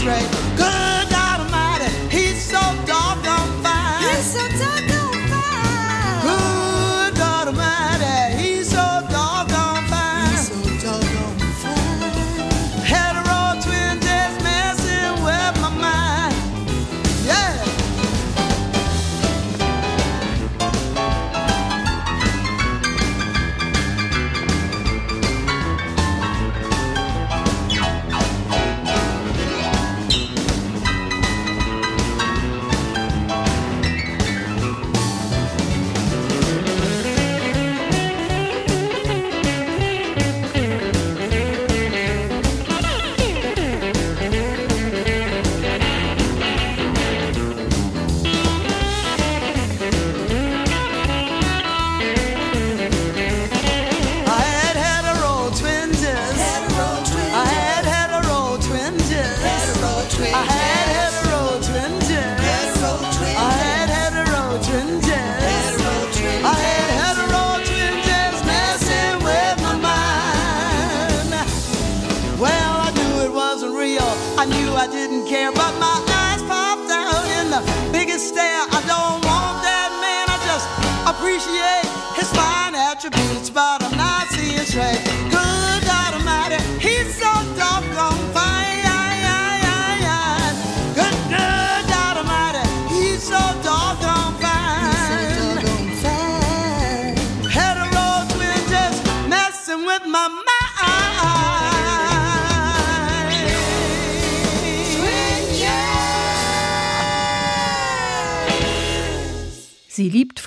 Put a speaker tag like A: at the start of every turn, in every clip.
A: straight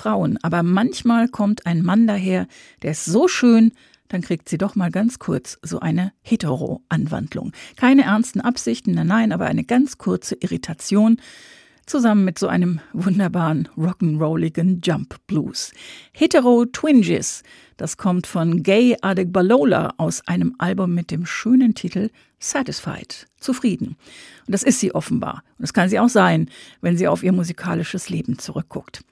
B: Frauen, aber manchmal kommt ein Mann daher, der ist so schön, dann kriegt sie doch mal ganz kurz so eine Hetero-Anwandlung. Keine ernsten Absichten, nein, nein, aber eine ganz kurze Irritation zusammen mit so einem wunderbaren rock'n'rolligen Jump Blues. Hetero Twinges, das kommt von Gay Adegbalola aus einem Album mit dem schönen Titel Satisfied, zufrieden. Und das ist sie offenbar. Und das kann sie auch sein, wenn sie auf ihr musikalisches Leben zurückguckt.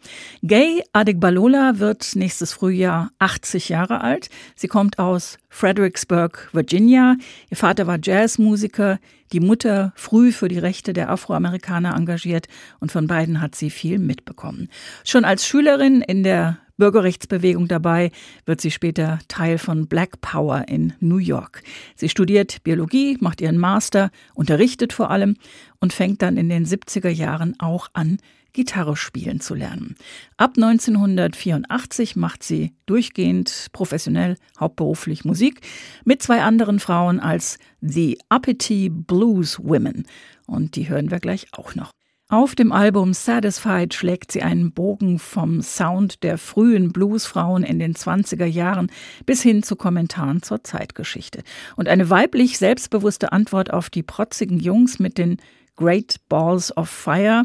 B: Gay Adegbalola wird nächstes Frühjahr 80 Jahre alt. Sie kommt aus Fredericksburg, Virginia. Ihr Vater war Jazzmusiker die Mutter früh für die Rechte der Afroamerikaner engagiert und von beiden hat sie viel mitbekommen. Schon als Schülerin in der Bürgerrechtsbewegung dabei, wird sie später Teil von Black Power in New York. Sie studiert Biologie, macht ihren Master, unterrichtet vor allem und fängt dann in den 70er Jahren auch an, Gitarre spielen zu lernen. Ab 1984 macht sie durchgehend professionell, hauptberuflich Musik mit zwei anderen Frauen als The Uppity Blues Women. Und die hören wir gleich auch noch. Auf dem Album Satisfied schlägt sie einen Bogen vom Sound der frühen Bluesfrauen in den 20er Jahren bis hin zu Kommentaren zur Zeitgeschichte. Und eine weiblich selbstbewusste Antwort auf die protzigen Jungs mit den Great Balls of Fire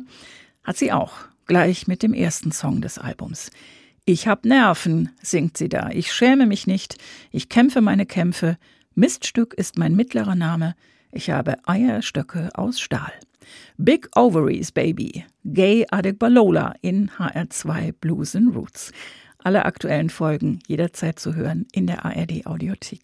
B: hat sie auch, gleich mit dem ersten Song des Albums. Ich hab Nerven, singt sie da. Ich schäme mich nicht. Ich kämpfe meine Kämpfe. Miststück ist mein mittlerer Name. Ich habe Eierstöcke aus Stahl. Big Ovaries Baby, Gay Adegbalola in HR2 Blues and Roots. Alle aktuellen Folgen jederzeit zu hören in der ARD Audiothek.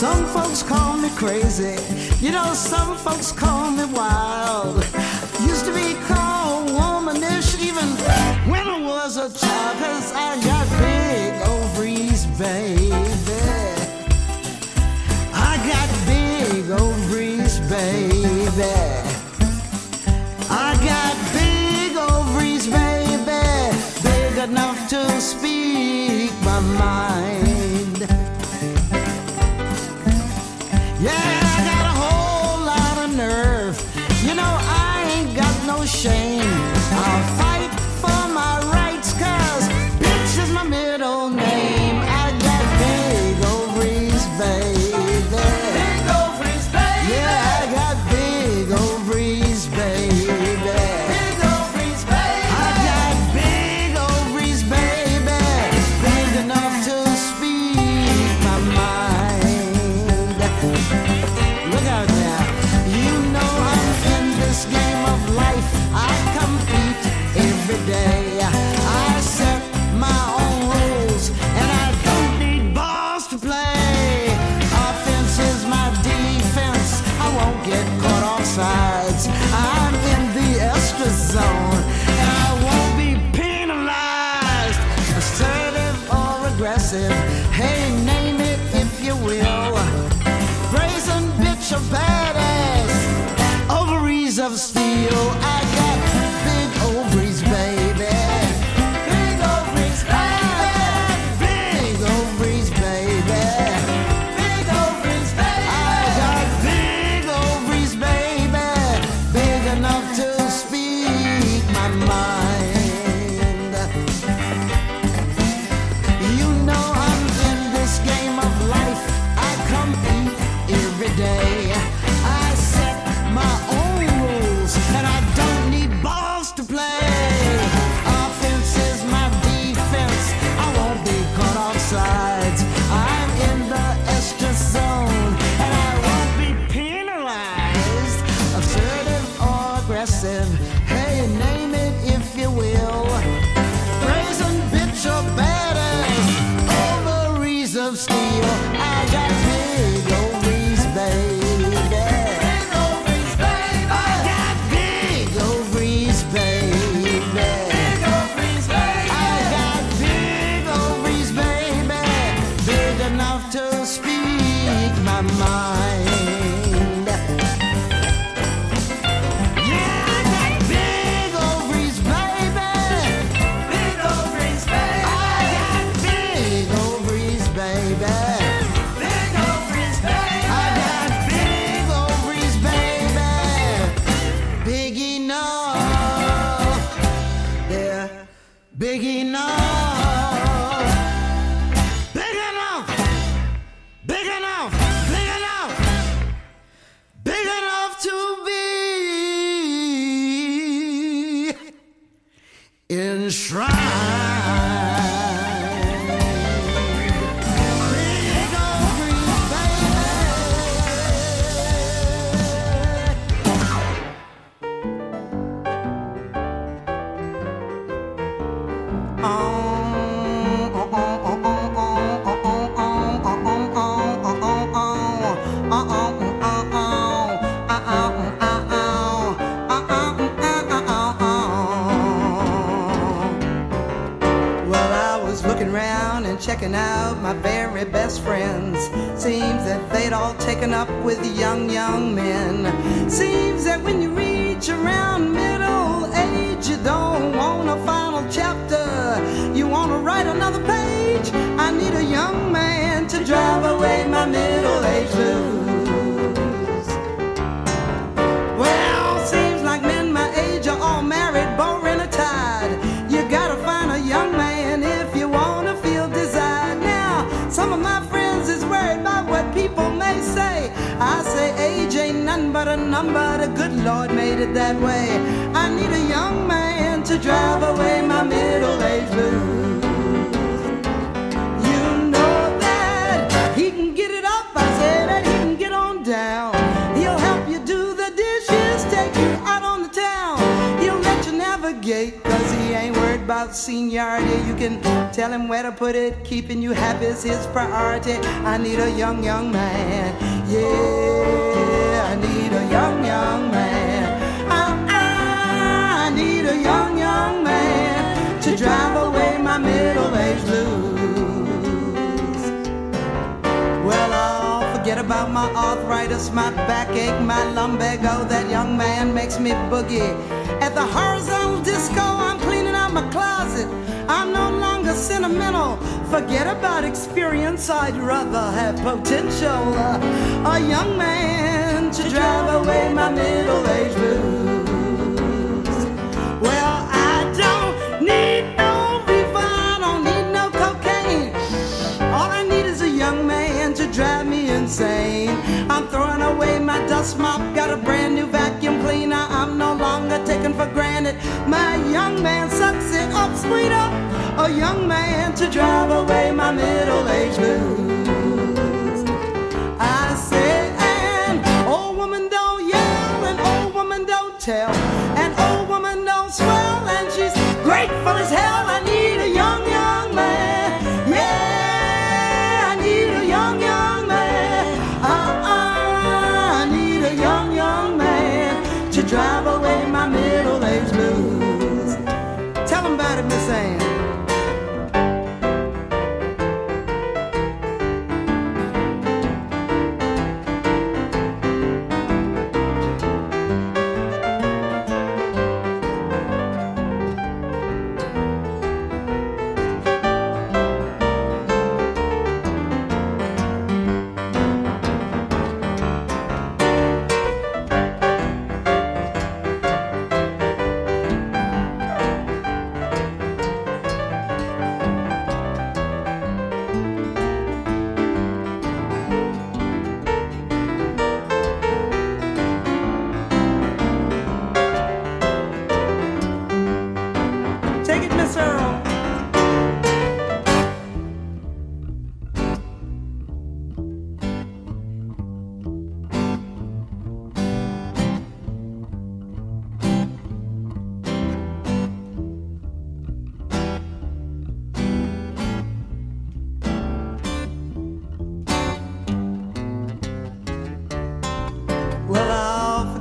C: Some folks call me crazy. You know, some folks call me wild. Used to be called womanish even when I was a child. Cause I got big ovaries, baby. I got big ovaries, baby. I got big ovaries, baby. Big enough to speak my mind. my checking out my very best friends. Seems that they'd all taken up with young, young men. Seems that when you reach around middle age, you don't want a final chapter. You want to write another page. I need a young man to drive away my middle age blues. but a
A: number. The good Lord made it that way. I need a young man to drive away my middle age blues. You know that he can get it up. I said that he can get on down. He'll help you do the dishes, take you out on the town. He'll let you navigate, cause he ain't worried about seniority. You can tell him where to put it. Keeping you happy is his priority. I need a young, young man yeah, I need a young, young man. I, I, I need a young, young man to drive away my middle age blues. Well, I'll forget about my arthritis, my backache, my lumbago. That young man makes me boogie. At the horizontal disco, I'm cleaning out my closet sentimental. Forget about experience, I'd rather have potential. A young man to drive away my middle aged blues. Well, I don't need no refined, I don't need no cocaine. All I need is a young man to drive me insane. I'm throwing away my dust mop, got a brand new vacuum cleaner. I'm no longer taken for granted. My young man sucks it up, sweeter a young man to drive away my middle aged blues. I said, an old woman don't yell, an old woman don't tell, an old woman don't swell, and she's grateful as hell.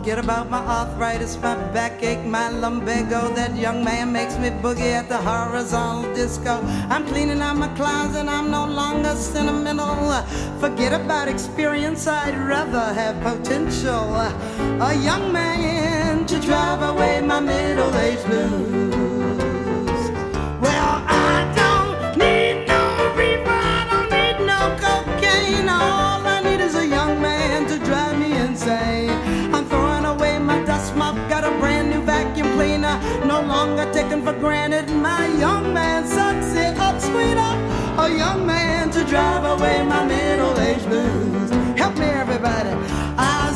A: forget about my arthritis, my backache, my lumbago. That young man makes me boogie at the horizontal disco. I'm cleaning out my closet, I'm no longer sentimental. Forget about experience, I'd rather have potential. A young man to drive away my middle-aged blues. taken for granted my young man sucks it up, sweeter. A young man to drive away my middle-aged blues. Help me, everybody. I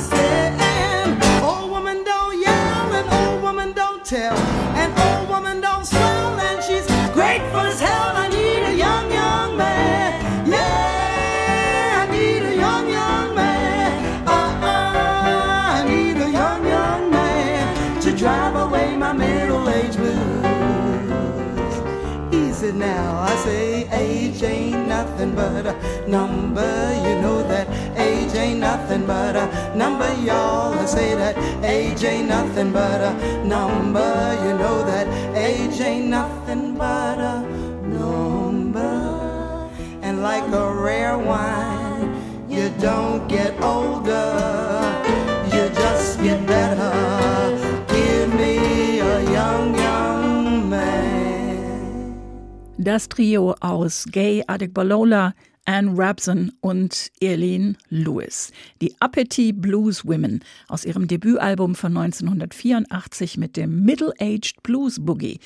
A: nothing but a number. You know that age ain't nothing but a number, y'all. I say that age ain't nothing but a number. You know that age ain't nothing but a number. And like a rare wine, you don't get older, you just get better.
B: Das Trio aus Gay Adekbalola, Anne Rabson und Eileen Lewis. Die Appetit Blues Women aus ihrem Debütalbum von 1984 mit dem Middle-Aged Blues Boogie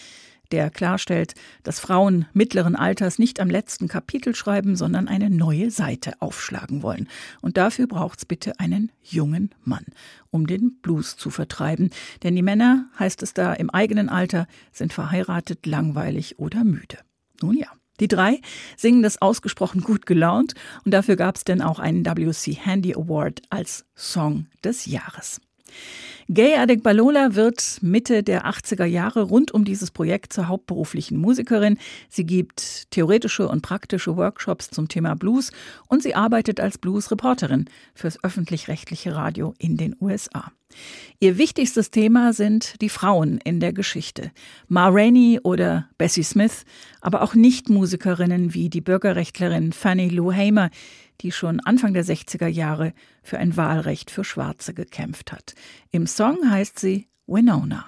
B: der klarstellt, dass Frauen mittleren Alters nicht am letzten Kapitel schreiben, sondern eine neue Seite aufschlagen wollen. Und dafür braucht's bitte einen jungen Mann, um den Blues zu vertreiben. Denn die Männer, heißt es da, im eigenen Alter sind verheiratet, langweilig oder müde. Nun ja. Die drei singen das ausgesprochen gut gelaunt und dafür gab es dann auch einen WC Handy Award als Song des Jahres. Gay Adek Balola wird Mitte der 80er Jahre rund um dieses Projekt zur hauptberuflichen Musikerin. Sie gibt theoretische und praktische Workshops zum Thema Blues und sie arbeitet als Blues-Reporterin fürs öffentlich-rechtliche Radio in den USA. Ihr wichtigstes Thema sind die Frauen in der Geschichte. Ma Rainey oder Bessie Smith, aber auch Nichtmusikerinnen wie die Bürgerrechtlerin Fannie Lou Hamer, die schon Anfang der 60er Jahre für ein Wahlrecht für Schwarze gekämpft hat. Im Song heißt sie Winona.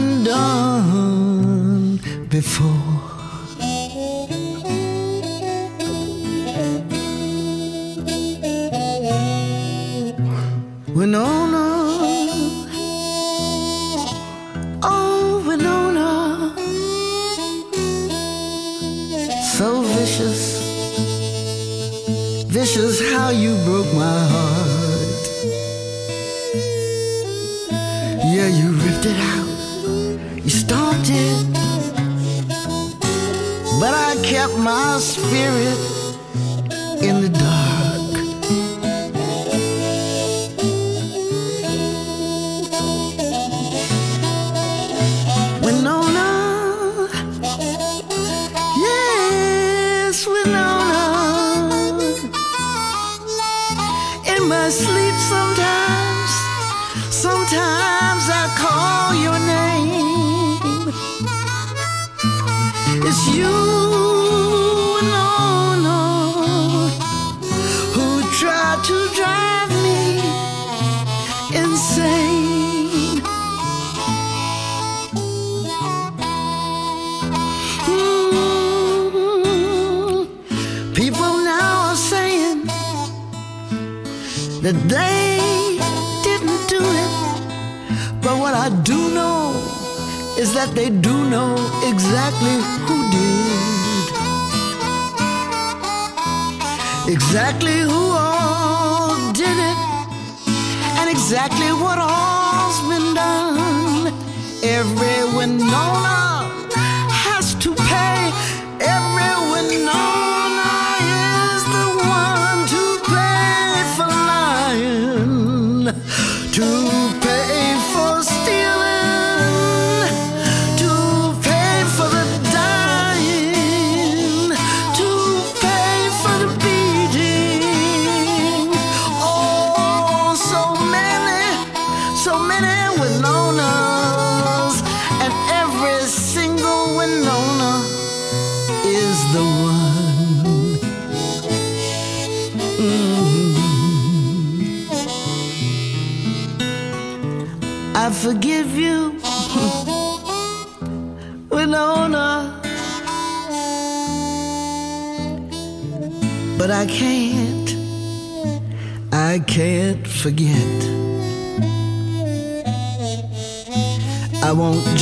C: been done before. Winona, oh Winona, so vicious, vicious how you broke my heart. my spirit in the dark. Winona, yes, Winona. In my sleep, sometimes, sometimes I call your name. It's you. that they didn't do it. But what I do know is that they do know exactly who did. Exactly who all did it. And exactly what all's been done. Every window.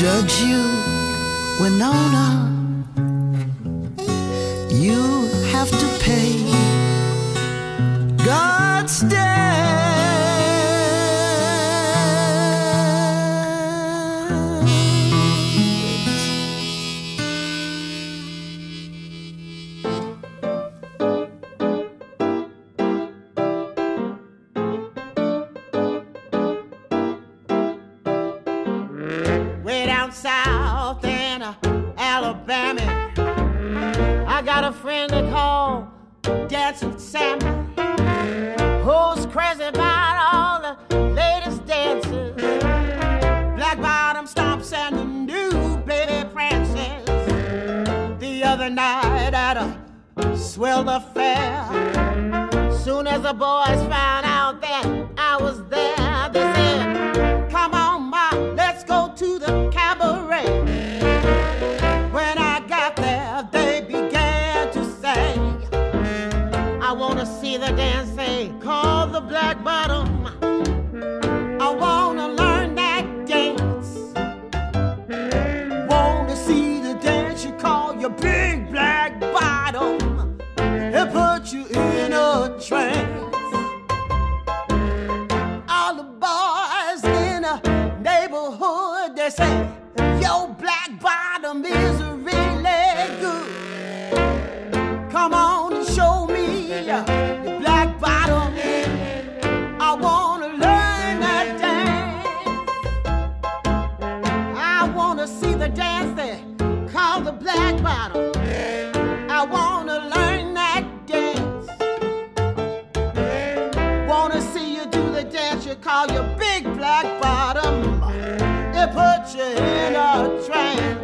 C: judge you, Winona. You have to pay. call you Big Black Bottom. They put you in a trance.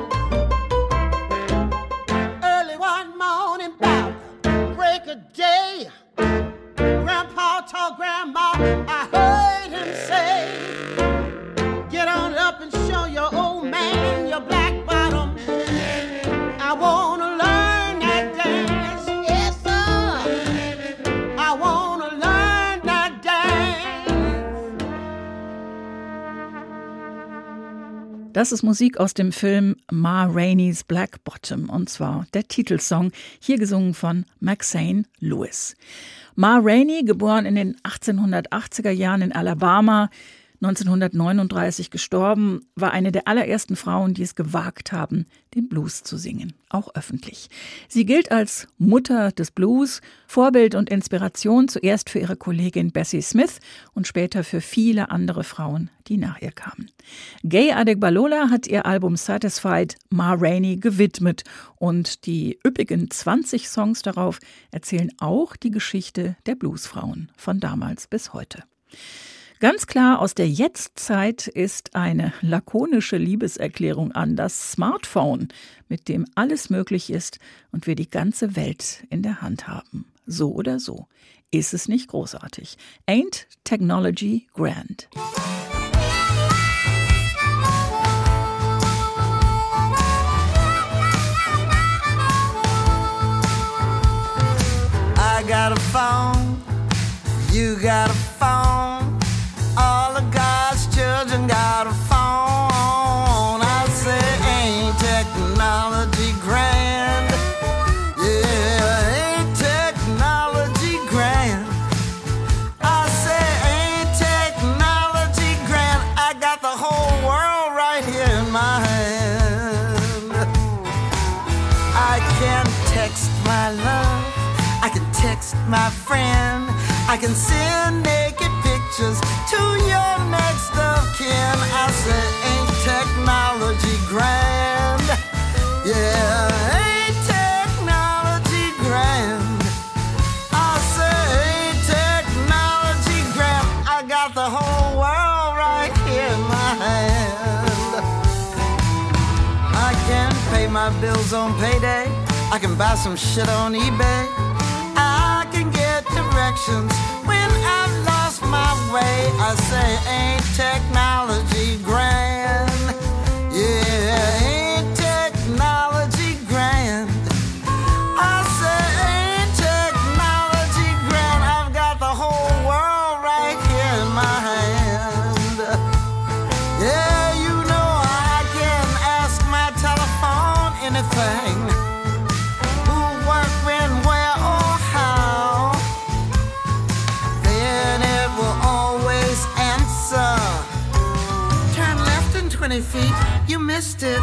B: Das ist Musik aus dem Film Ma Rainey's Black Bottom und zwar der Titelsong, hier gesungen von Maxine Lewis. Ma Rainey, geboren in den 1880er Jahren in Alabama, 1939 gestorben, war eine der allerersten Frauen, die es gewagt haben, den Blues zu singen, auch öffentlich. Sie gilt als Mutter des Blues, Vorbild und Inspiration zuerst für ihre Kollegin Bessie Smith und später für viele andere Frauen, die nach ihr kamen. Gay Adegbalola hat ihr Album Satisfied Ma Rainey gewidmet und die üppigen 20 Songs darauf erzählen auch die Geschichte der Bluesfrauen von damals bis heute. Ganz klar aus der Jetztzeit ist eine lakonische Liebeserklärung an das Smartphone, mit dem alles möglich ist und wir die ganze Welt in der Hand haben. So oder so. Ist es nicht großartig? Ain't Technology Grand?
C: I got a phone, you got a phone. my friend. I can send naked pictures to your next of kin. I say, ain't technology grand? Yeah, ain't technology grand? I say, ain't technology grand? I got the whole world right here in my hand. I can pay my bills on payday. I can buy some shit on eBay. I say ain't tech my missed it.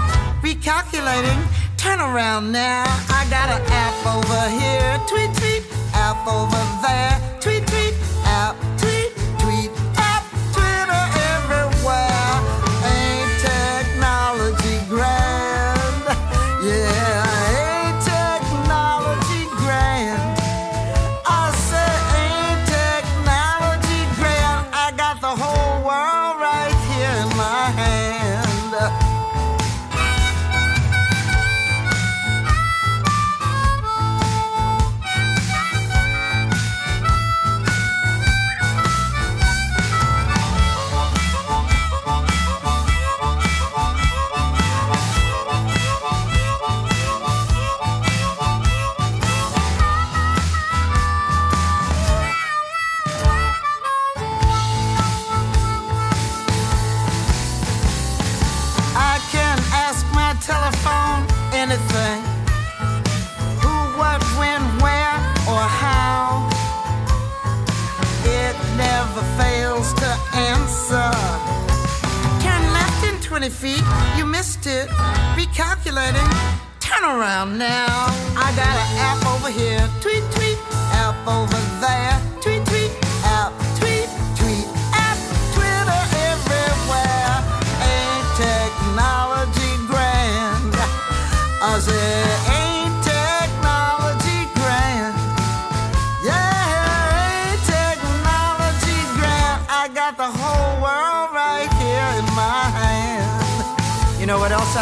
C: Recalculating, turn around now. I got an app over here, tweet, tweet, app over there, tweet, tweet, app.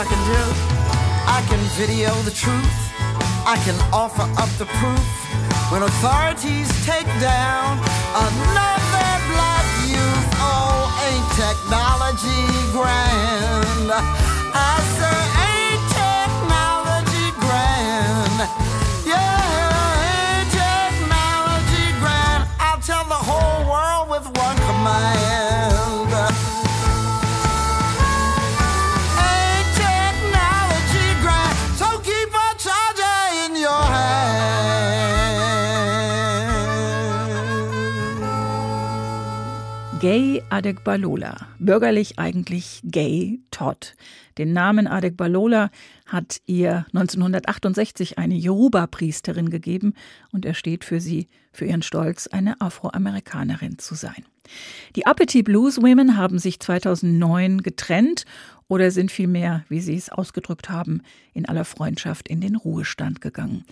C: I can do. I can video the truth. I can offer up the proof. When authorities take down another black youth, oh, ain't technology grand? I say, ain't technology grand? Yeah, ain't technology grand? I'll tell the whole world with one command.
B: Gay Adekbalola, bürgerlich eigentlich Gay Todd. Den Namen Adekbalola hat ihr 1968 eine Yoruba-Priesterin gegeben und er steht für sie, für ihren Stolz, eine Afroamerikanerin zu sein. Die Appetit Blues Women haben sich 2009 getrennt oder sind vielmehr, wie sie es ausgedrückt haben, in aller Freundschaft in den Ruhestand gegangen.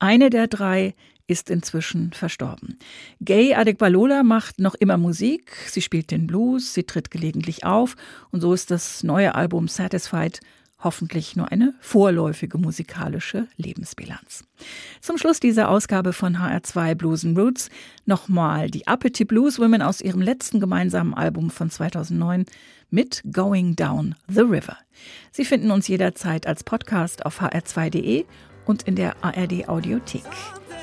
B: Eine der drei ist inzwischen verstorben. Gay Adekbalola macht noch immer Musik, sie spielt den Blues, sie tritt gelegentlich auf und so ist das neue Album Satisfied hoffentlich nur eine vorläufige musikalische Lebensbilanz. Zum Schluss dieser Ausgabe von HR2 Blues and Roots nochmal die Appetit Blues Women aus ihrem letzten gemeinsamen Album von 2009 mit Going Down the River. Sie finden uns jederzeit als Podcast auf hr2.de und in der ARD Audiothek.